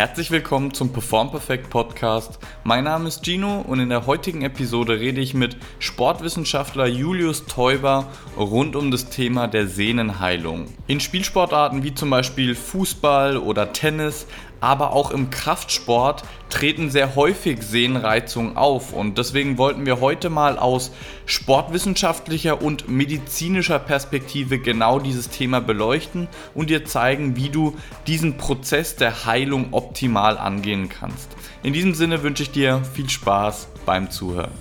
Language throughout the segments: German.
Herzlich willkommen zum Perform Perfect Podcast. Mein Name ist Gino und in der heutigen Episode rede ich mit Sportwissenschaftler Julius Teuber rund um das Thema der Sehnenheilung. In Spielsportarten wie zum Beispiel Fußball oder Tennis aber auch im Kraftsport treten sehr häufig Sehnenreizungen auf und deswegen wollten wir heute mal aus sportwissenschaftlicher und medizinischer Perspektive genau dieses Thema beleuchten und dir zeigen, wie du diesen Prozess der Heilung optimal angehen kannst. In diesem Sinne wünsche ich dir viel Spaß beim Zuhören.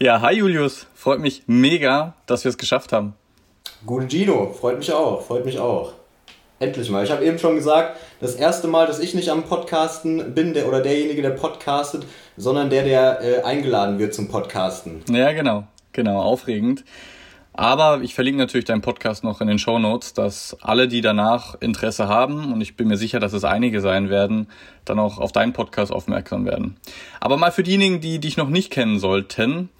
Ja, hi Julius, freut mich mega, dass wir es geschafft haben. Gute Gino, freut mich auch, freut mich auch. Endlich mal. Ich habe eben schon gesagt, das erste Mal, dass ich nicht am Podcasten bin der, oder derjenige, der podcastet, sondern der, der äh, eingeladen wird zum Podcasten. Ja, genau. Genau, aufregend. Aber ich verlinke natürlich deinen Podcast noch in den Show Notes, dass alle, die danach Interesse haben, und ich bin mir sicher, dass es einige sein werden, dann auch auf deinen Podcast aufmerksam werden. Aber mal für diejenigen, die dich noch nicht kennen sollten,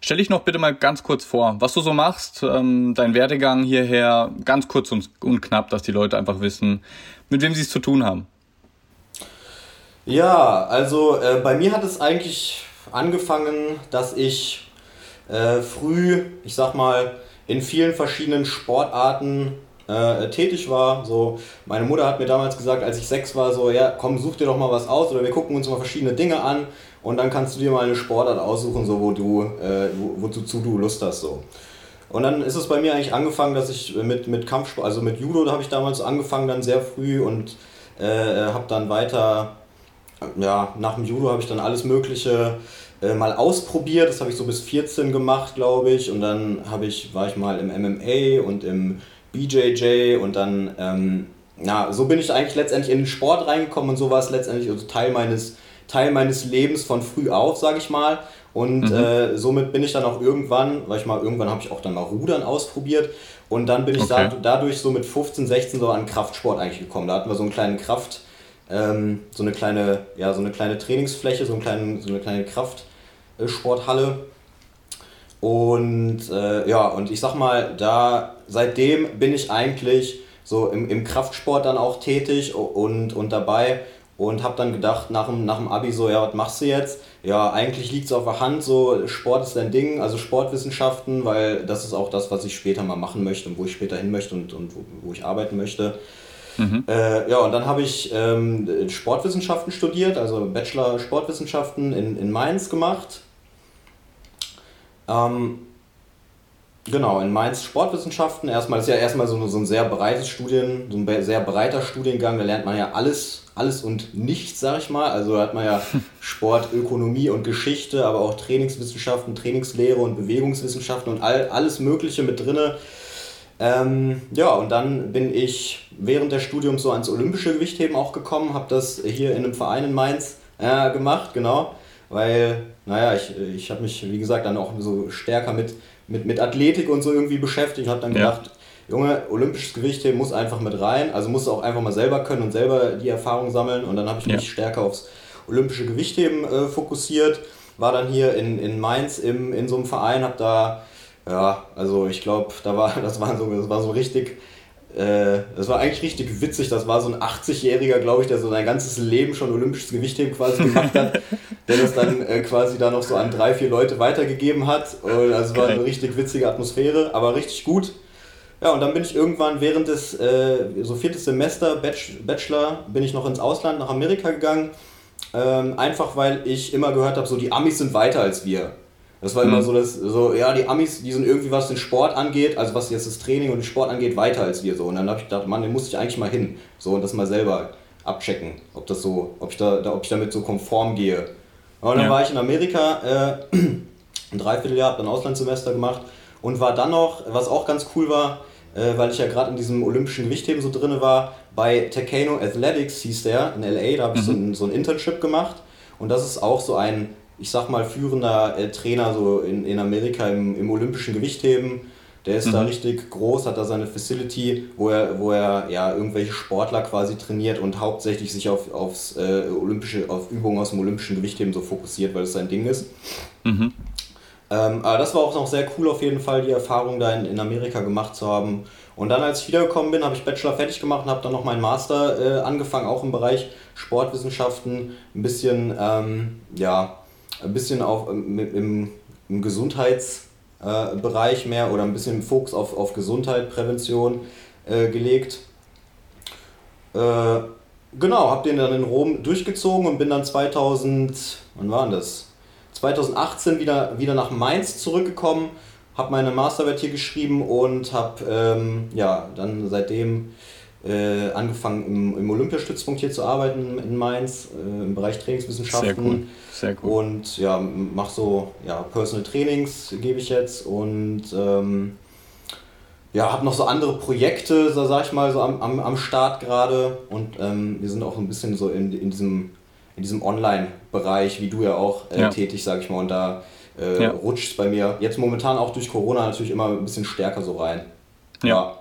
Stell dich noch bitte mal ganz kurz vor, was du so machst, ähm, dein Werdegang hierher, ganz kurz und, und knapp, dass die Leute einfach wissen, mit wem sie es zu tun haben. Ja, also äh, bei mir hat es eigentlich angefangen, dass ich äh, früh, ich sag mal, in vielen verschiedenen Sportarten äh, tätig war. So, meine Mutter hat mir damals gesagt, als ich sechs war, so, ja, komm, such dir doch mal was aus oder wir gucken uns mal verschiedene Dinge an und dann kannst du dir mal eine Sportart aussuchen, so wo du, äh, wo, wozu du Lust hast. So. Und dann ist es bei mir eigentlich angefangen, dass ich mit, mit Kampfsport, also mit Judo, da habe ich damals angefangen, dann sehr früh und äh, habe dann weiter, ja, nach dem Judo habe ich dann alles Mögliche äh, mal ausprobiert. Das habe ich so bis 14 gemacht, glaube ich. Und dann ich, war ich mal im MMA und im BJJ und dann, ähm, na, so bin ich eigentlich letztendlich in den Sport reingekommen und so war es letztendlich also Teil meines Teil meines Lebens von früh auf, sage ich mal. Und mhm. äh, somit bin ich dann auch irgendwann, weil ich mal irgendwann habe ich auch dann mal Rudern ausprobiert und dann bin ich okay. da, dadurch so mit 15, 16 so an Kraftsport eigentlich gekommen. Da hatten wir so einen kleinen Kraft, ähm, so eine kleine, ja, so eine kleine Trainingsfläche, so, einen kleinen, so eine kleine Kraftsporthalle. Und äh, ja, und ich sag mal, da seitdem bin ich eigentlich so im, im Kraftsport dann auch tätig und, und dabei und habe dann gedacht nach dem, nach dem Abi so, ja, was machst du jetzt? Ja, eigentlich liegt es auf der Hand, so Sport ist dein Ding, also Sportwissenschaften, weil das ist auch das, was ich später mal machen möchte und wo ich später hin möchte und, und wo, wo ich arbeiten möchte. Mhm. Äh, ja, und dann habe ich ähm, Sportwissenschaften studiert, also Bachelor Sportwissenschaften in, in Mainz gemacht. Ähm, Genau, in Mainz Sportwissenschaften. Erstmal ist ja erstmal so, so ein sehr breites Studien, so ein sehr breiter Studiengang. Da lernt man ja alles, alles und nichts, sag ich mal. Also da hat man ja Sport, Ökonomie und Geschichte, aber auch Trainingswissenschaften, Trainingslehre und Bewegungswissenschaften und all, alles Mögliche mit drinne. Ähm, ja, und dann bin ich während des Studiums so ans olympische Gewichtheben auch gekommen, habe das hier in einem Verein in Mainz äh, gemacht, genau, weil, naja, ich, ich habe mich, wie gesagt, dann auch so stärker mit mit, mit Athletik und so irgendwie beschäftigt und habe dann gedacht, ja. Junge, olympisches Gewichtheben muss einfach mit rein, also musst du auch einfach mal selber können und selber die Erfahrung sammeln und dann habe ich mich ja. stärker aufs olympische Gewichtheben äh, fokussiert, war dann hier in, in Mainz im, in so einem Verein, habe da, ja, also ich glaube, da war, das war so, das war so richtig äh, das war eigentlich richtig witzig. Das war so ein 80-Jähriger, glaube ich, der so sein ganzes Leben schon olympisches Gewichtheben quasi gemacht hat, der das dann äh, quasi da noch so an drei, vier Leute weitergegeben hat. Und also war eine richtig witzige Atmosphäre, aber richtig gut. Ja, und dann bin ich irgendwann während des, äh, so viertes Semester, Bachelor, bin ich noch ins Ausland, nach Amerika gegangen. Ähm, einfach weil ich immer gehört habe, so die Amis sind weiter als wir. Das war immer mhm. so, dass, so, ja, die Amis, die sind irgendwie, was den Sport angeht, also was jetzt das Training und den Sport angeht, weiter als wir so. Und dann habe ich gedacht, Mann, den muss ich eigentlich mal hin. So und das mal selber abchecken, ob das so, ob ich da, ob ich damit so konform gehe. Und dann ja. war ich in Amerika, äh, ein Dreivierteljahr, habe dann Auslandssemester gemacht und war dann noch, was auch ganz cool war, äh, weil ich ja gerade in diesem olympischen Gewichtheben so drin war, bei Takano Athletics hieß der in LA, da habe ich mhm. so, ein, so ein Internship gemacht. Und das ist auch so ein ich sag mal, führender äh, Trainer so in, in Amerika im, im olympischen Gewichtheben. Der ist mhm. da richtig groß, hat da seine Facility, wo er, wo er ja irgendwelche Sportler quasi trainiert und hauptsächlich sich auf, aufs, äh, olympische, auf Übungen aus dem olympischen Gewichtheben so fokussiert, weil es sein Ding ist. Mhm. Ähm, aber das war auch noch sehr cool auf jeden Fall, die Erfahrung da in, in Amerika gemacht zu haben. Und dann, als ich wiedergekommen bin, habe ich Bachelor fertig gemacht und habe dann noch meinen Master äh, angefangen, auch im Bereich Sportwissenschaften, ein bisschen, ähm, ja, ein bisschen auf, im, im, im Gesundheitsbereich mehr oder ein bisschen Fokus auf, auf Gesundheit, Prävention äh, gelegt. Äh, genau, habe den dann in Rom durchgezogen und bin dann 2000, wann war das? 2018 wieder, wieder nach Mainz zurückgekommen habe meine Masterarbeit hier geschrieben und habe ähm, ja, dann seitdem äh, angefangen im, im Olympiastützpunkt hier zu arbeiten in Mainz äh, im Bereich Trainingswissenschaften. Sehr cool. Sehr cool. Und ja, mache so ja, Personal Trainings gebe ich jetzt und ähm, ja, habe noch so andere Projekte, so sag ich mal, so am, am, am Start gerade und ähm, wir sind auch ein bisschen so in, in diesem, in diesem Online-Bereich, wie du ja auch äh, ja. tätig, sag ich mal, und da äh, ja. rutscht es bei mir jetzt momentan auch durch Corona natürlich immer ein bisschen stärker so rein. Ja. Ja,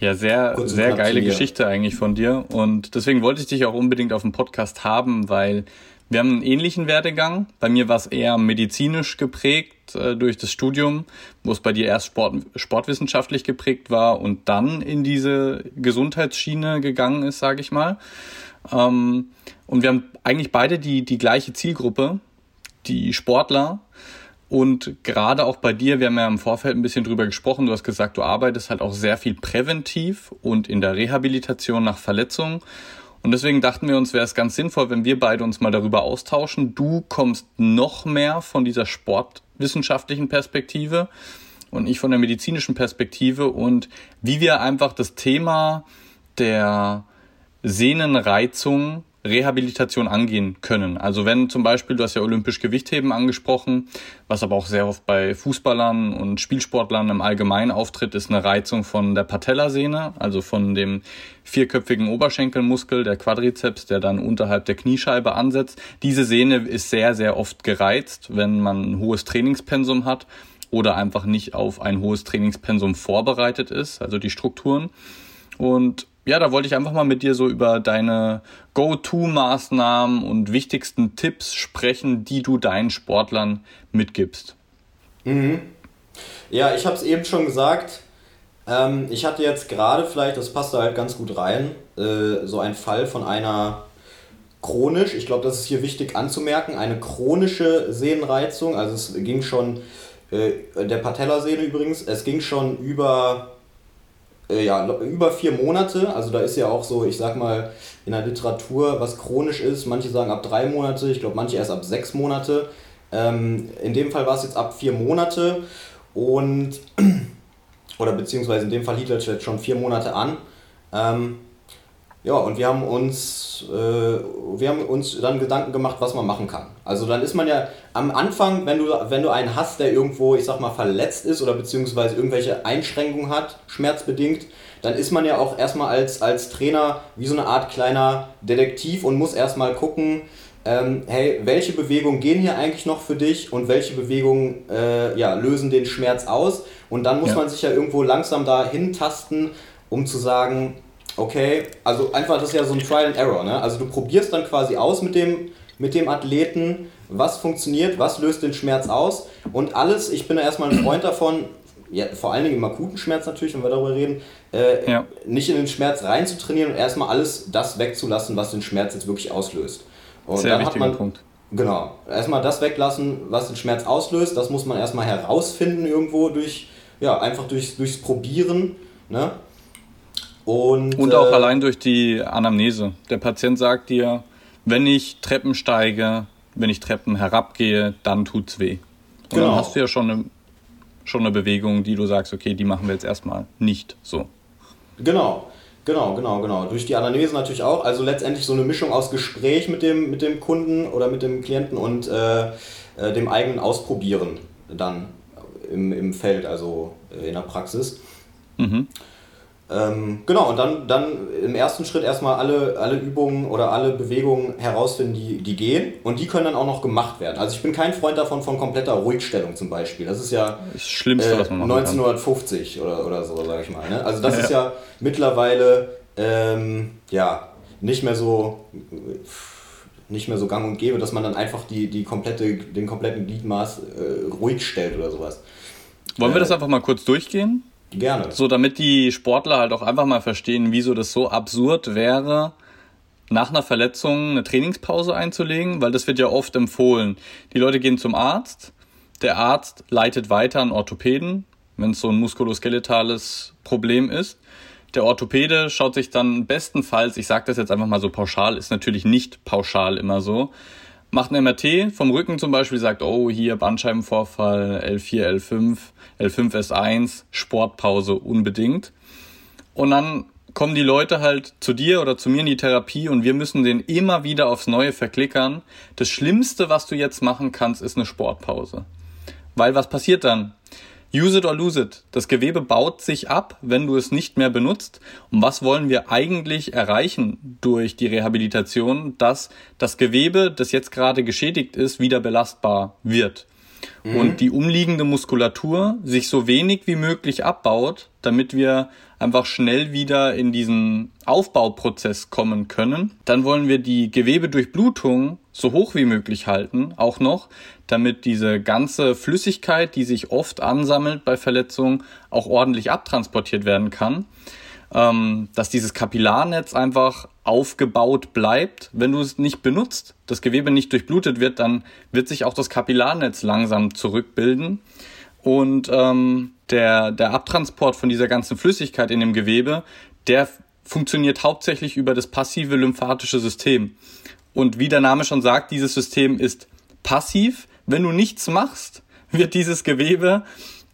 sehr, sehr geile Geschichte eigentlich von dir. Und deswegen wollte ich dich auch unbedingt auf dem Podcast haben, weil wir haben einen ähnlichen Werdegang. Bei mir war es eher medizinisch geprägt äh, durch das Studium, wo es bei dir erst Sport, sportwissenschaftlich geprägt war und dann in diese Gesundheitsschiene gegangen ist, sage ich mal. Ähm, und wir haben eigentlich beide die, die gleiche Zielgruppe, die Sportler. Und gerade auch bei dir, wir haben ja im Vorfeld ein bisschen drüber gesprochen, du hast gesagt, du arbeitest halt auch sehr viel präventiv und in der Rehabilitation nach Verletzungen. Und deswegen dachten wir uns, wäre es ganz sinnvoll, wenn wir beide uns mal darüber austauschen. Du kommst noch mehr von dieser sportwissenschaftlichen Perspektive und ich von der medizinischen Perspektive und wie wir einfach das Thema der Sehnenreizung Rehabilitation angehen können. Also wenn zum Beispiel, du hast ja olympisch Gewichtheben angesprochen, was aber auch sehr oft bei Fußballern und Spielsportlern im Allgemeinen auftritt, ist eine Reizung von der Patellasehne, also von dem vierköpfigen Oberschenkelmuskel, der Quadrizeps, der dann unterhalb der Kniescheibe ansetzt. Diese Sehne ist sehr, sehr oft gereizt, wenn man ein hohes Trainingspensum hat oder einfach nicht auf ein hohes Trainingspensum vorbereitet ist, also die Strukturen. Und ja, da wollte ich einfach mal mit dir so über deine Go-To-Maßnahmen und wichtigsten Tipps sprechen, die du deinen Sportlern mitgibst. Mhm. Ja, ich habe es eben schon gesagt. Ähm, ich hatte jetzt gerade vielleicht, das passt da halt ganz gut rein, äh, so ein Fall von einer chronisch, ich glaube, das ist hier wichtig anzumerken, eine chronische Sehnenreizung. Also es ging schon, äh, der Patellasehne übrigens, es ging schon über äh, ja, über vier Monate. Also da ist ja auch so, ich sag mal, in der Literatur, was chronisch ist. Manche sagen ab drei Monate, ich glaube manche erst ab sechs Monate. Ähm, in dem Fall war es jetzt ab vier Monate und oder beziehungsweise in dem Fall hielt es jetzt schon vier Monate an. Ähm, ja, und wir haben uns, äh, wir haben uns dann Gedanken gemacht, was man machen kann. Also dann ist man ja am Anfang, wenn du, wenn du einen hast, der irgendwo, ich sag mal, verletzt ist oder beziehungsweise irgendwelche Einschränkungen hat, schmerzbedingt, dann ist man ja auch erstmal als, als Trainer wie so eine Art kleiner Detektiv und muss erstmal gucken, ähm, hey, welche Bewegungen gehen hier eigentlich noch für dich und welche Bewegungen äh, ja, lösen den Schmerz aus. Und dann muss ja. man sich ja irgendwo langsam da hintasten, um zu sagen, okay, also einfach, das ist ja so ein Trial and Error, ne? Also du probierst dann quasi aus mit dem, mit dem Athleten, was funktioniert, was löst den Schmerz aus und alles, ich bin da erstmal ein Freund davon, ja, vor allen Dingen im akuten Schmerz natürlich, wenn wir darüber reden, äh, ja. nicht in den Schmerz reinzutrainieren und erstmal alles das wegzulassen, was den Schmerz jetzt wirklich auslöst. Und Sehr dann hat man, Punkt. Genau, erstmal das weglassen, was den Schmerz auslöst, das muss man erstmal herausfinden irgendwo durch, ja, einfach durch, durchs Probieren, ne? Und, und auch äh, allein durch die Anamnese. Der Patient sagt dir, wenn ich Treppen steige, wenn ich Treppen herabgehe, dann tut's weh. Und genau. dann hast du ja schon eine, schon eine Bewegung, die du sagst, okay, die machen wir jetzt erstmal nicht so. Genau. Genau, genau, genau. Durch die Anamnese natürlich auch. Also letztendlich so eine Mischung aus Gespräch mit dem, mit dem Kunden oder mit dem Klienten und äh, äh, dem eigenen Ausprobieren dann im, im Feld, also in der Praxis. Mhm. Ähm, genau, und dann, dann im ersten Schritt erstmal alle, alle Übungen oder alle Bewegungen herausfinden, die, die gehen. Und die können dann auch noch gemacht werden. Also ich bin kein Freund davon von kompletter Ruhigstellung zum Beispiel. Das ist ja das Schlimmste, äh, was man 1950 oder, oder so, sage ich mal. Ne? Also das ja. ist ja mittlerweile ähm, ja, nicht mehr so nicht mehr so gang und gäbe, dass man dann einfach die, die komplette, den kompletten Gliedmaß äh, ruhig stellt oder sowas. Wollen wir das äh, einfach mal kurz durchgehen? Gerne. So, damit die Sportler halt auch einfach mal verstehen, wieso das so absurd wäre, nach einer Verletzung eine Trainingspause einzulegen, weil das wird ja oft empfohlen. Die Leute gehen zum Arzt, der Arzt leitet weiter an Orthopäden, wenn es so ein muskuloskeletales Problem ist. Der Orthopäde schaut sich dann bestenfalls, ich sage das jetzt einfach mal so pauschal, ist natürlich nicht pauschal immer so, macht ein MRT vom Rücken zum Beispiel, sagt, oh, hier Bandscheibenvorfall, L4, L5, L5, S1, Sportpause unbedingt. Und dann kommen die Leute halt zu dir oder zu mir in die Therapie und wir müssen den immer wieder aufs Neue verklickern. Das Schlimmste, was du jetzt machen kannst, ist eine Sportpause. Weil was passiert dann? Use it or lose it. Das Gewebe baut sich ab, wenn du es nicht mehr benutzt. Und was wollen wir eigentlich erreichen durch die Rehabilitation? Dass das Gewebe, das jetzt gerade geschädigt ist, wieder belastbar wird. Mhm. Und die umliegende Muskulatur sich so wenig wie möglich abbaut, damit wir einfach schnell wieder in diesen Aufbauprozess kommen können. Dann wollen wir die Gewebedurchblutung so hoch wie möglich halten, auch noch, damit diese ganze Flüssigkeit, die sich oft ansammelt bei Verletzungen, auch ordentlich abtransportiert werden kann. Ähm, dass dieses Kapillarnetz einfach aufgebaut bleibt. Wenn du es nicht benutzt, das Gewebe nicht durchblutet wird, dann wird sich auch das Kapillarnetz langsam zurückbilden. Und ähm, der, der Abtransport von dieser ganzen Flüssigkeit in dem Gewebe, der funktioniert hauptsächlich über das passive lymphatische System. Und wie der Name schon sagt, dieses System ist passiv. Wenn du nichts machst, wird dieses Gewebe,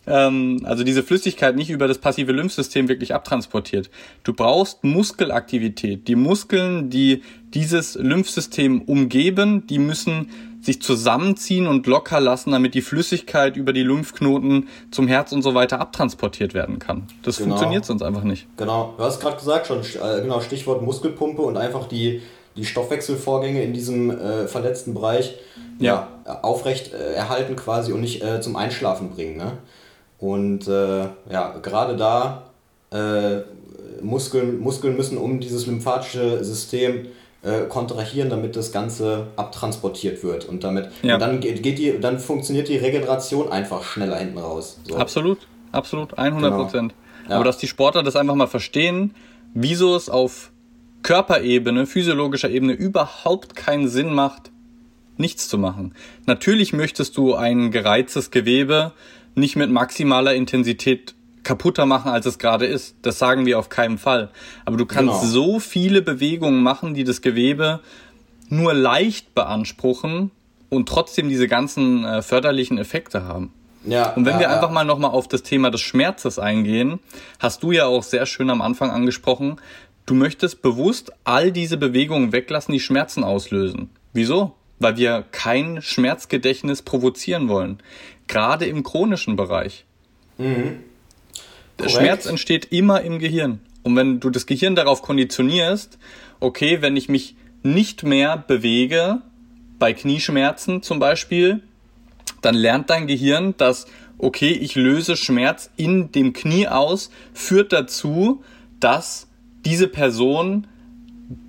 ähm, also diese Flüssigkeit nicht über das passive Lymphsystem wirklich abtransportiert. Du brauchst Muskelaktivität. Die Muskeln, die dieses Lymphsystem umgeben, die müssen sich zusammenziehen und locker lassen, damit die Flüssigkeit über die Lymphknoten zum Herz und so weiter abtransportiert werden kann. Das genau. funktioniert sonst einfach nicht. Genau, du hast gerade gesagt schon, äh, genau, Stichwort Muskelpumpe und einfach die, die Stoffwechselvorgänge in diesem äh, verletzten Bereich ja. ja aufrecht äh, erhalten quasi und nicht äh, zum Einschlafen bringen. Ne? Und äh, ja, gerade da äh, Muskeln, Muskeln müssen um dieses lymphatische System äh, kontrahieren, damit das Ganze abtransportiert wird. Und damit ja. und dann geht, geht die, dann funktioniert die Regeneration einfach schneller hinten raus. So. Absolut, absolut, 100 Prozent. Genau. Ja. Aber dass die Sportler das einfach mal verstehen, wieso es auf Körperebene, physiologischer Ebene überhaupt keinen Sinn macht, nichts zu machen. Natürlich möchtest du ein gereiztes Gewebe nicht mit maximaler Intensität kaputter machen, als es gerade ist. Das sagen wir auf keinen Fall. Aber du kannst genau. so viele Bewegungen machen, die das Gewebe nur leicht beanspruchen und trotzdem diese ganzen äh, förderlichen Effekte haben. Ja, und wenn ja, wir einfach mal nochmal auf das Thema des Schmerzes eingehen, hast du ja auch sehr schön am Anfang angesprochen, du möchtest bewusst all diese Bewegungen weglassen, die Schmerzen auslösen. Wieso? Weil wir kein Schmerzgedächtnis provozieren wollen. Gerade im chronischen Bereich. Mhm. Der. Schmerz entsteht immer im Gehirn. Und wenn du das Gehirn darauf konditionierst, okay, wenn ich mich nicht mehr bewege, bei Knieschmerzen zum Beispiel, dann lernt dein Gehirn, dass, okay, ich löse Schmerz in dem Knie aus, führt dazu, dass diese Person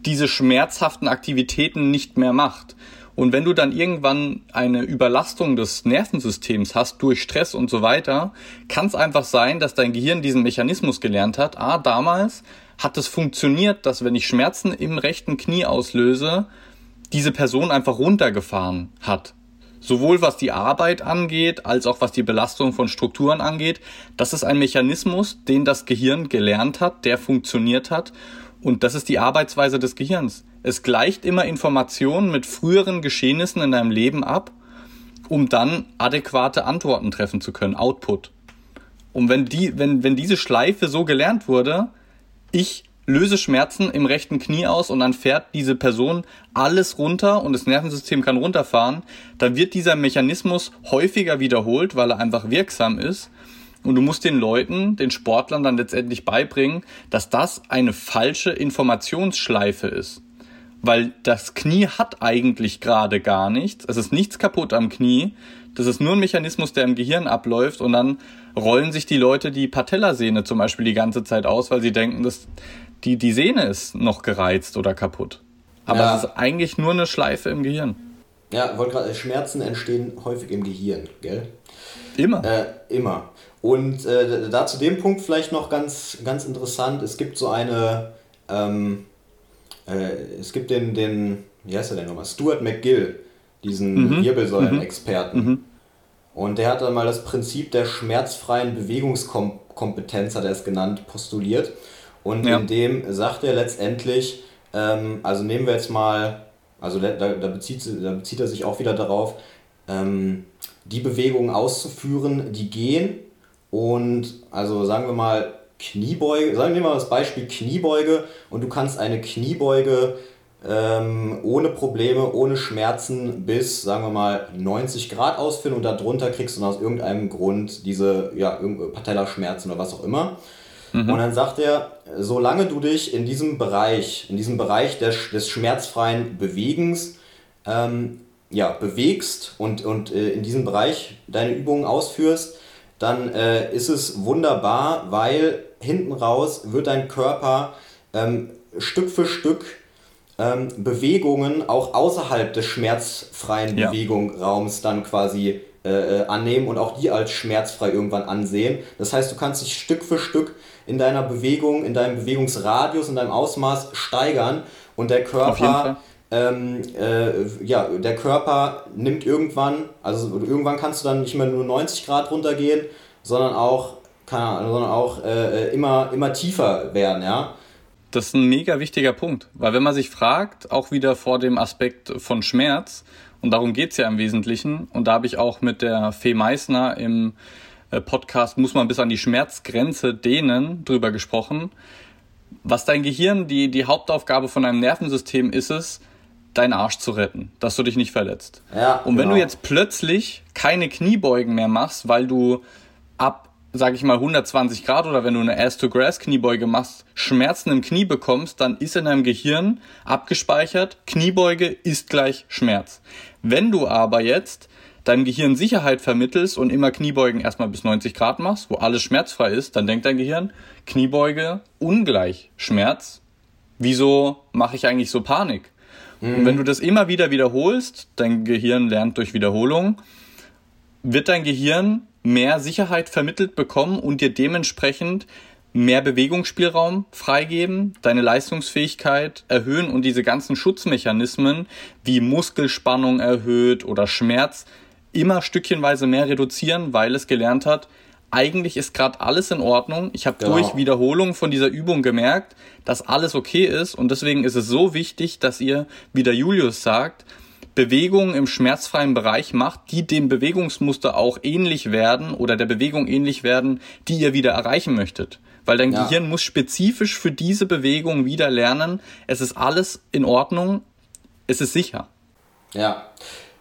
diese schmerzhaften Aktivitäten nicht mehr macht. Und wenn du dann irgendwann eine Überlastung des Nervensystems hast durch Stress und so weiter, kann es einfach sein, dass dein Gehirn diesen Mechanismus gelernt hat. Ah, damals hat es funktioniert, dass wenn ich Schmerzen im rechten Knie auslöse, diese Person einfach runtergefahren hat. Sowohl was die Arbeit angeht, als auch was die Belastung von Strukturen angeht. Das ist ein Mechanismus, den das Gehirn gelernt hat, der funktioniert hat. Und das ist die Arbeitsweise des Gehirns. Es gleicht immer Informationen mit früheren Geschehnissen in deinem Leben ab, um dann adäquate Antworten treffen zu können, Output. Und wenn, die, wenn, wenn diese Schleife so gelernt wurde, ich löse Schmerzen im rechten Knie aus und dann fährt diese Person alles runter und das Nervensystem kann runterfahren, dann wird dieser Mechanismus häufiger wiederholt, weil er einfach wirksam ist. Und du musst den Leuten, den Sportlern dann letztendlich beibringen, dass das eine falsche Informationsschleife ist weil das Knie hat eigentlich gerade gar nichts. Es ist nichts kaputt am Knie. Das ist nur ein Mechanismus, der im Gehirn abläuft und dann rollen sich die Leute die Patellasehne zum Beispiel die ganze Zeit aus, weil sie denken, dass die, die Sehne ist noch gereizt oder kaputt. Aber ja. es ist eigentlich nur eine Schleife im Gehirn. Ja, wollte gerade, Schmerzen entstehen häufig im Gehirn, gell? Immer. Äh, immer. Und äh, da zu dem Punkt vielleicht noch ganz, ganz interessant, es gibt so eine, ähm, äh, es gibt den, den, wie heißt er denn nochmal, Stuart McGill, diesen mhm. Wirbelsäulen-Experten. Mhm. Und der hat dann mal das Prinzip der schmerzfreien Bewegungskompetenz, hat er es genannt, postuliert. Und ja. in dem sagt er letztendlich, ähm, also nehmen wir jetzt mal, also da, da, bezieht, da bezieht er sich auch wieder darauf, ähm, die Bewegungen auszuführen, die gehen, und also sagen wir mal Kniebeuge, sagen wir mal das Beispiel Kniebeuge und du kannst eine Kniebeuge ähm, ohne Probleme, ohne Schmerzen bis, sagen wir mal, 90 Grad ausführen und darunter kriegst du aus irgendeinem Grund diese ja, Patellaschmerzen oder was auch immer. Mhm. Und dann sagt er, solange du dich in diesem Bereich, in diesem Bereich des, des schmerzfreien Bewegens ähm, ja, bewegst und, und äh, in diesem Bereich deine Übungen ausführst, dann äh, ist es wunderbar, weil hinten raus wird dein Körper ähm, Stück für Stück ähm, Bewegungen auch außerhalb des schmerzfreien ja. Bewegungsraums dann quasi äh, äh, annehmen und auch die als schmerzfrei irgendwann ansehen. Das heißt, du kannst dich Stück für Stück in deiner Bewegung, in deinem Bewegungsradius, in deinem Ausmaß steigern und der Körper ähm, äh, ja, der Körper nimmt irgendwann, also irgendwann kannst du dann nicht mehr nur 90 Grad runtergehen, sondern auch, keine sondern auch äh, immer, immer tiefer werden, ja. Das ist ein mega wichtiger Punkt, weil wenn man sich fragt, auch wieder vor dem Aspekt von Schmerz, und darum geht es ja im Wesentlichen, und da habe ich auch mit der Fee Meissner im äh, Podcast Muss man bis an die Schmerzgrenze dehnen drüber gesprochen, was dein Gehirn, die, die Hauptaufgabe von deinem Nervensystem ist es, deinen Arsch zu retten, dass du dich nicht verletzt. Ja, und wenn genau. du jetzt plötzlich keine Kniebeugen mehr machst, weil du ab, sag ich mal, 120 Grad oder wenn du eine Ass-to-Grass-Kniebeuge machst, Schmerzen im Knie bekommst, dann ist in deinem Gehirn abgespeichert, Kniebeuge ist gleich Schmerz. Wenn du aber jetzt deinem Gehirn Sicherheit vermittelst und immer Kniebeugen erstmal bis 90 Grad machst, wo alles schmerzfrei ist, dann denkt dein Gehirn, Kniebeuge ungleich Schmerz. Wieso mache ich eigentlich so Panik? Mhm. Und wenn du das immer wieder wiederholst, dein Gehirn lernt durch Wiederholung, wird dein Gehirn mehr Sicherheit vermittelt bekommen und dir dementsprechend mehr Bewegungsspielraum freigeben, deine Leistungsfähigkeit erhöhen und diese ganzen Schutzmechanismen wie Muskelspannung erhöht oder Schmerz immer stückchenweise mehr reduzieren, weil es gelernt hat, eigentlich ist gerade alles in Ordnung. Ich habe genau. durch Wiederholung von dieser Übung gemerkt, dass alles okay ist und deswegen ist es so wichtig, dass ihr, wie der Julius sagt, Bewegungen im schmerzfreien Bereich macht, die dem Bewegungsmuster auch ähnlich werden oder der Bewegung ähnlich werden, die ihr wieder erreichen möchtet. Weil dein ja. Gehirn muss spezifisch für diese Bewegung wieder lernen, es ist alles in Ordnung, es ist sicher. Ja,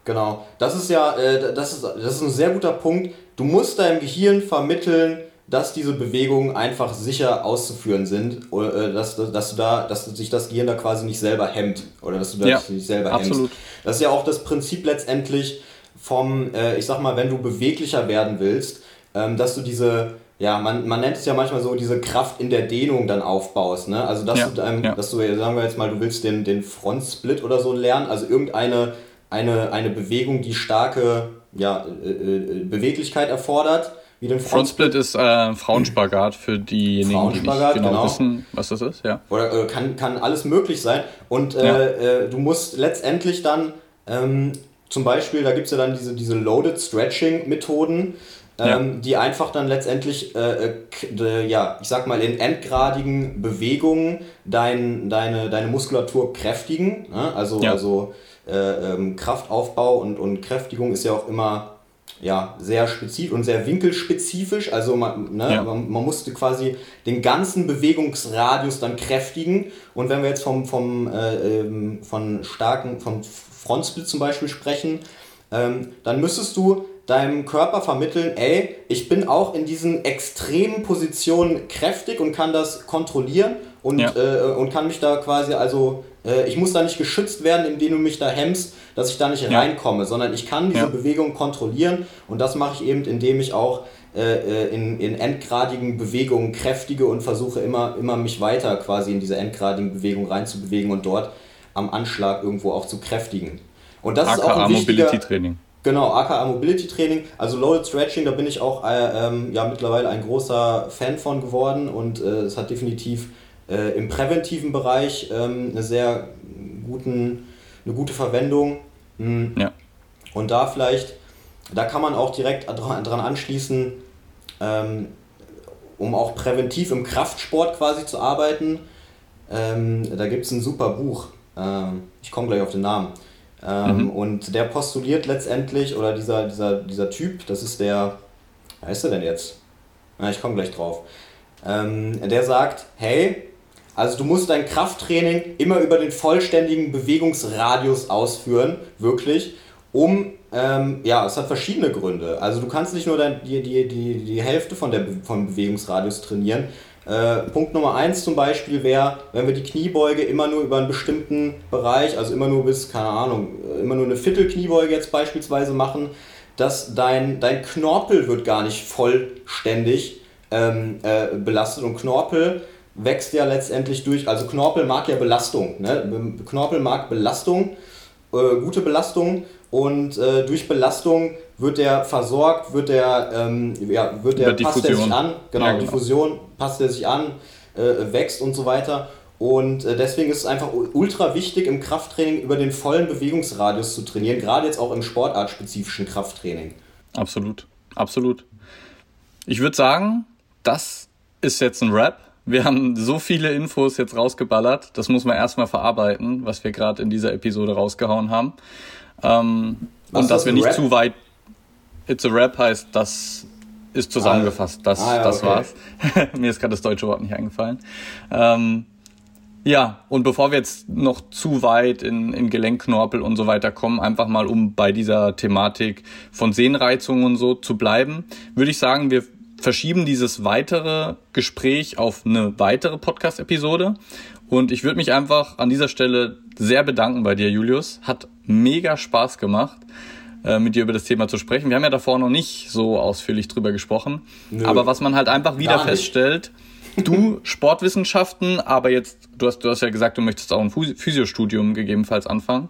genau. Das ist ja, äh, das, ist, das ist ein sehr guter Punkt du musst deinem Gehirn vermitteln, dass diese Bewegungen einfach sicher auszuführen sind, oder, äh, dass, dass, du da, dass sich das Gehirn da quasi nicht selber hemmt oder dass du das ja, nicht selber absolut. hemmst. Das ist ja auch das Prinzip letztendlich vom, äh, ich sag mal, wenn du beweglicher werden willst, ähm, dass du diese, ja, man, man nennt es ja manchmal so, diese Kraft in der Dehnung dann aufbaust. Ne? Also dass ja, du deinem, ja. dass du, sagen wir jetzt mal, du willst den, den Frontsplit oder so lernen, also irgendeine eine, eine Bewegung, die starke ja, äh, äh, Beweglichkeit erfordert. Wie den Front Frontsplit ist äh, Frauenspagat für diejenigen, die nicht genau, genau, wissen, was das ist. Ja. Oder äh, kann, kann alles möglich sein. Und äh, ja. Äh, du musst letztendlich dann ähm, zum Beispiel, da gibt es ja dann diese, diese Loaded Stretching Methoden, ähm, ja. die einfach dann letztendlich, äh, äh, ja, ich sag mal, in endgradigen Bewegungen dein, deine, deine Muskulatur kräftigen. Ne? Also, ja. also äh, ähm, Kraftaufbau und, und Kräftigung ist ja auch immer ja, sehr spezifisch und sehr winkelspezifisch. Also man, ne, ja. man, man, musste quasi den ganzen Bewegungsradius dann kräftigen. Und wenn wir jetzt vom, vom, äh, ähm, von starken, vom Frontsplit zum Beispiel sprechen, ähm, dann müsstest du deinem Körper vermitteln, ey, ich bin auch in diesen extremen Positionen kräftig und kann das kontrollieren und, ja. äh, und kann mich da quasi, also äh, ich muss da nicht geschützt werden, indem du mich da hemmst, dass ich da nicht ja. reinkomme, sondern ich kann diese ja. Bewegung kontrollieren und das mache ich eben, indem ich auch äh, äh, in, in endgradigen Bewegungen kräftige und versuche immer, immer mich weiter quasi in diese endgradigen Bewegungen reinzubewegen und dort am Anschlag irgendwo auch zu kräftigen. Und das AKA ist auch ein wichtiger, Mobility Training. Genau, aka Mobility Training, also Loaded Stretching, da bin ich auch äh, ähm, ja, mittlerweile ein großer Fan von geworden und äh, es hat definitiv äh, im präventiven Bereich ähm, eine sehr guten, eine gute Verwendung. Mhm. Ja. Und da vielleicht, da kann man auch direkt dran anschließen, ähm, um auch präventiv im Kraftsport quasi zu arbeiten. Ähm, da gibt es ein super Buch, ähm, ich komme gleich auf den Namen. Ähm, mhm. Und der postuliert letztendlich, oder dieser, dieser, dieser Typ, das ist der, wer ist er denn jetzt? Na, ich komme gleich drauf. Ähm, der sagt, hey, also du musst dein Krafttraining immer über den vollständigen Bewegungsradius ausführen, wirklich, um, ähm, ja, es hat verschiedene Gründe. Also du kannst nicht nur dein, die, die, die, die Hälfte von der, vom Bewegungsradius trainieren. Äh, Punkt Nummer eins zum Beispiel wäre, wenn wir die Kniebeuge immer nur über einen bestimmten Bereich, also immer nur bis, keine Ahnung, immer nur eine Viertelkniebeuge jetzt beispielsweise machen, dass dein, dein Knorpel wird gar nicht vollständig ähm, äh, belastet und Knorpel wächst ja letztendlich durch, also Knorpel mag ja Belastung, ne? Knorpel mag Belastung, äh, gute Belastung und äh, durch Belastung wird der versorgt, wird der, ähm, ja, wird der, passt er sich an, genau, ja, genau. Diffusion passt er sich an, äh, wächst und so weiter. Und äh, deswegen ist es einfach ultra wichtig, im Krafttraining über den vollen Bewegungsradius zu trainieren, gerade jetzt auch im sportartspezifischen Krafttraining. Absolut, absolut. Ich würde sagen, das ist jetzt ein Rap wir haben so viele Infos jetzt rausgeballert. Das muss man erstmal verarbeiten, was wir gerade in dieser Episode rausgehauen haben. Ähm, und dass wir nicht Rap? zu weit. It's a Rap heißt, das ist zusammengefasst. Das, ah, ja, das okay. war's. Mir ist gerade das deutsche Wort nicht eingefallen. Ähm, ja, und bevor wir jetzt noch zu weit in, in Gelenkknorpel und so weiter kommen, einfach mal um bei dieser Thematik von Sehnenreizungen und so zu bleiben, würde ich sagen, wir verschieben dieses weitere Gespräch auf eine weitere Podcast-Episode. Und ich würde mich einfach an dieser Stelle sehr bedanken bei dir, Julius. Hat mega Spaß gemacht, äh, mit dir über das Thema zu sprechen. Wir haben ja davor noch nicht so ausführlich drüber gesprochen. Nö, aber was man halt einfach wieder feststellt, du Sportwissenschaften, aber jetzt, du hast, du hast ja gesagt, du möchtest auch ein Physiostudium gegebenenfalls anfangen.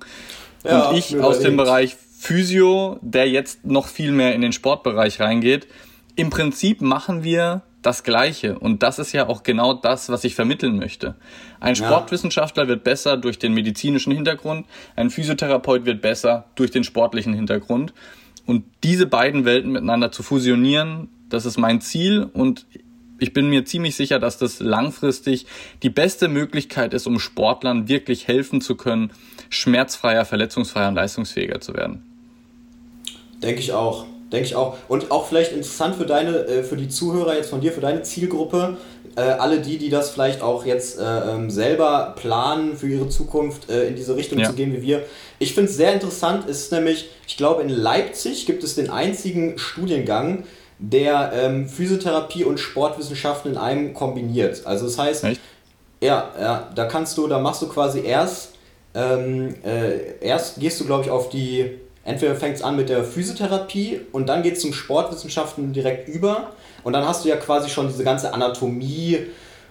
Ja, und ich aus dem Bereich Physio, der jetzt noch viel mehr in den Sportbereich reingeht, im Prinzip machen wir das Gleiche. Und das ist ja auch genau das, was ich vermitteln möchte. Ein Sportwissenschaftler wird besser durch den medizinischen Hintergrund, ein Physiotherapeut wird besser durch den sportlichen Hintergrund. Und diese beiden Welten miteinander zu fusionieren, das ist mein Ziel und ich bin mir ziemlich sicher, dass das langfristig die beste Möglichkeit ist, um Sportlern wirklich helfen zu können, schmerzfreier, verletzungsfreier und leistungsfähiger zu werden. Denke ich auch. Denke ich auch. Und auch vielleicht interessant für deine, äh, für die Zuhörer jetzt von dir, für deine Zielgruppe, äh, alle die, die das vielleicht auch jetzt äh, ähm, selber planen, für ihre Zukunft in diese Richtung ja. zu gehen wie wir. Ich finde es sehr interessant, ist nämlich, ich glaube, in Leipzig gibt es den einzigen Studiengang, der ähm, Physiotherapie und Sportwissenschaften in einem kombiniert. Also das heißt, Echt? ja, ja, da kannst du, da machst du quasi erst, ähm, äh, erst gehst du, glaube ich, auf die entweder fängt es an mit der Physiotherapie und dann geht es zum Sportwissenschaften direkt über. Und dann hast du ja quasi schon diese ganze Anatomie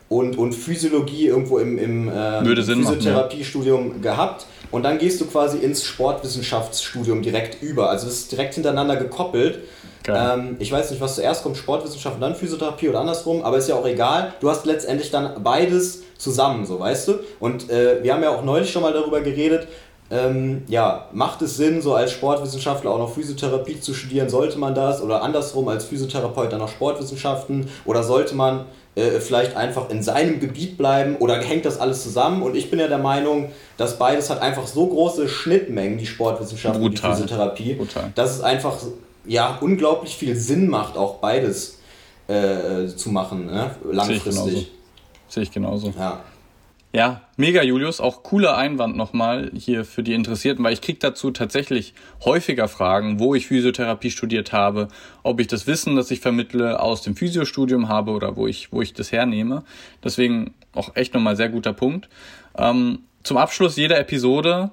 und, und Physiologie irgendwo im, im äh, Physiotherapiestudium ja. gehabt. Und dann gehst du quasi ins Sportwissenschaftsstudium direkt über. Also es ist direkt hintereinander gekoppelt. Ähm, ich weiß nicht, was zuerst kommt, Sportwissenschaft und dann Physiotherapie oder andersrum, aber ist ja auch egal. Du hast letztendlich dann beides zusammen, so weißt du. Und äh, wir haben ja auch neulich schon mal darüber geredet, ähm, ja, macht es Sinn, so als Sportwissenschaftler auch noch Physiotherapie zu studieren? Sollte man das? Oder andersrum als Physiotherapeut dann noch Sportwissenschaften? Oder sollte man äh, vielleicht einfach in seinem Gebiet bleiben? Oder hängt das alles zusammen? Und ich bin ja der Meinung, dass beides hat einfach so große Schnittmengen, die Sportwissenschaft und die Physiotherapie, Brutal. dass es einfach ja, unglaublich viel Sinn macht, auch beides äh, zu machen, ne? langfristig. Sehe ich genauso. Sehe ich genauso. Ja. Ja, mega Julius, auch cooler Einwand nochmal hier für die Interessierten, weil ich krieg dazu tatsächlich häufiger Fragen, wo ich Physiotherapie studiert habe, ob ich das Wissen, das ich vermittle, aus dem Physiostudium habe oder wo ich, wo ich das hernehme. Deswegen auch echt nochmal sehr guter Punkt. Ähm, zum Abschluss jeder Episode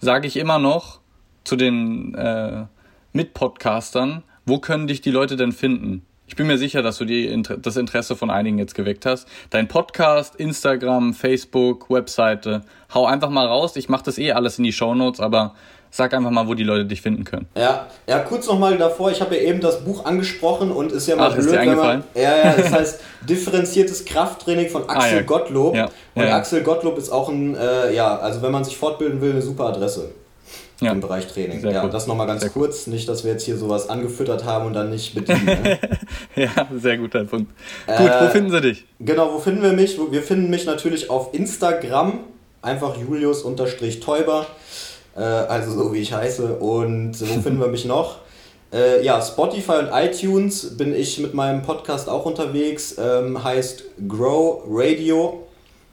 sage ich immer noch zu den äh, Mitpodcastern, wo können dich die Leute denn finden? Ich bin mir sicher, dass du die, das Interesse von einigen jetzt geweckt hast. Dein Podcast, Instagram, Facebook, Webseite, hau einfach mal raus. Ich mache das eh alles in die Show Notes, aber sag einfach mal, wo die Leute dich finden können. Ja, ja kurz nochmal davor, ich habe ja eben das Buch angesprochen und ist ja mal Ach, blöd, ist dir eingefallen? Man, ja, ja, das heißt differenziertes Krafttraining von Axel ah, ja. Gottlob. Ja. Und ja, Axel Gottlob ist auch ein, äh, ja, also wenn man sich fortbilden will, eine super Adresse. Ja. Im Bereich Training. Sehr ja, cool. das nochmal ganz sehr kurz. Cool. Nicht, dass wir jetzt hier sowas angefüttert haben und dann nicht bedienen. Ne? ja, sehr guter Punkt. Äh, Gut, wo finden sie dich? Genau, wo finden wir mich? Wir finden mich natürlich auf Instagram. Einfach Julius-Täuber. Äh, also so wie ich heiße. Und wo finden wir mich noch? Äh, ja, Spotify und iTunes bin ich mit meinem Podcast auch unterwegs. Ähm, heißt Grow Radio.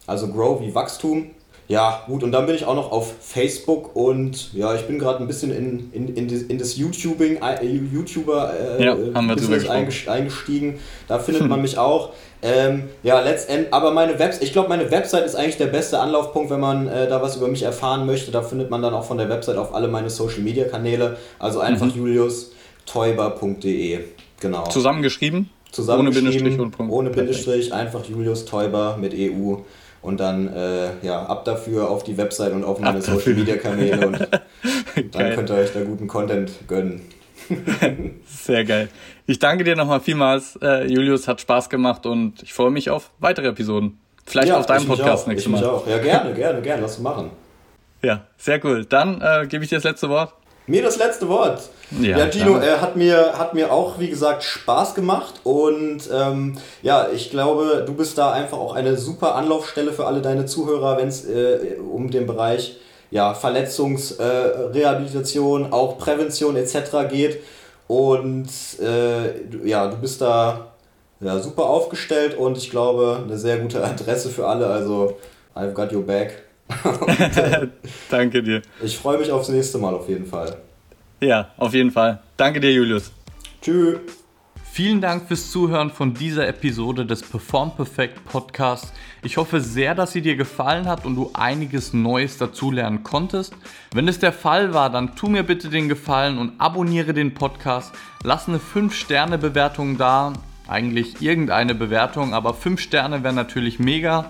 Also Grow wie Wachstum. Ja, gut, und dann bin ich auch noch auf Facebook und ja, ich bin gerade ein bisschen in, in, in, das, in das YouTubing, äh, YouTuber äh, ja, Business eingestiegen. Da findet man mich auch. Ähm, ja, letztendlich, aber meine Website, ich glaube, meine Website ist eigentlich der beste Anlaufpunkt, wenn man äh, da was über mich erfahren möchte. Da findet man dann auch von der Website auf alle meine Social Media Kanäle. Also einfach mhm. juliusteuber.de. Genau. Zusammengeschrieben? Zusammengeschrieben. Ohne Bindestrich und Punkt. Ohne Bindestrich, einfach Julius Teuber mit EU und dann äh, ja, ab dafür auf die Website und auf meine Social Media Kanäle und dann könnt ihr euch da guten Content gönnen. Sehr geil. Ich danke dir nochmal vielmals, äh, Julius, hat Spaß gemacht und ich freue mich auf weitere Episoden. Vielleicht ja, auf deinem Podcast nächstes Mal. Ich auch. Ja, gerne, gerne, gerne, lass uns machen. Ja, sehr cool. Dann äh, gebe ich dir das letzte Wort. Mir das letzte Wort. Ja, ja Gino, äh, hat, mir, hat mir auch, wie gesagt, Spaß gemacht und ähm, ja, ich glaube, du bist da einfach auch eine super Anlaufstelle für alle deine Zuhörer, wenn es äh, um den Bereich ja, Verletzungsrehabilitation, äh, auch Prävention etc. geht. Und äh, ja, du bist da ja, super aufgestellt und ich glaube, eine sehr gute Adresse für alle. Also, I've got your back. Danke dir. Ich freue mich aufs nächste Mal auf jeden Fall. Ja, auf jeden Fall. Danke dir, Julius. Tschüss. Vielen Dank fürs Zuhören von dieser Episode des Perform Perfect Podcasts. Ich hoffe sehr, dass sie dir gefallen hat und du einiges Neues dazulernen konntest. Wenn es der Fall war, dann tu mir bitte den Gefallen und abonniere den Podcast. Lass eine 5-Sterne-Bewertung da. Eigentlich irgendeine Bewertung, aber 5 Sterne wären natürlich mega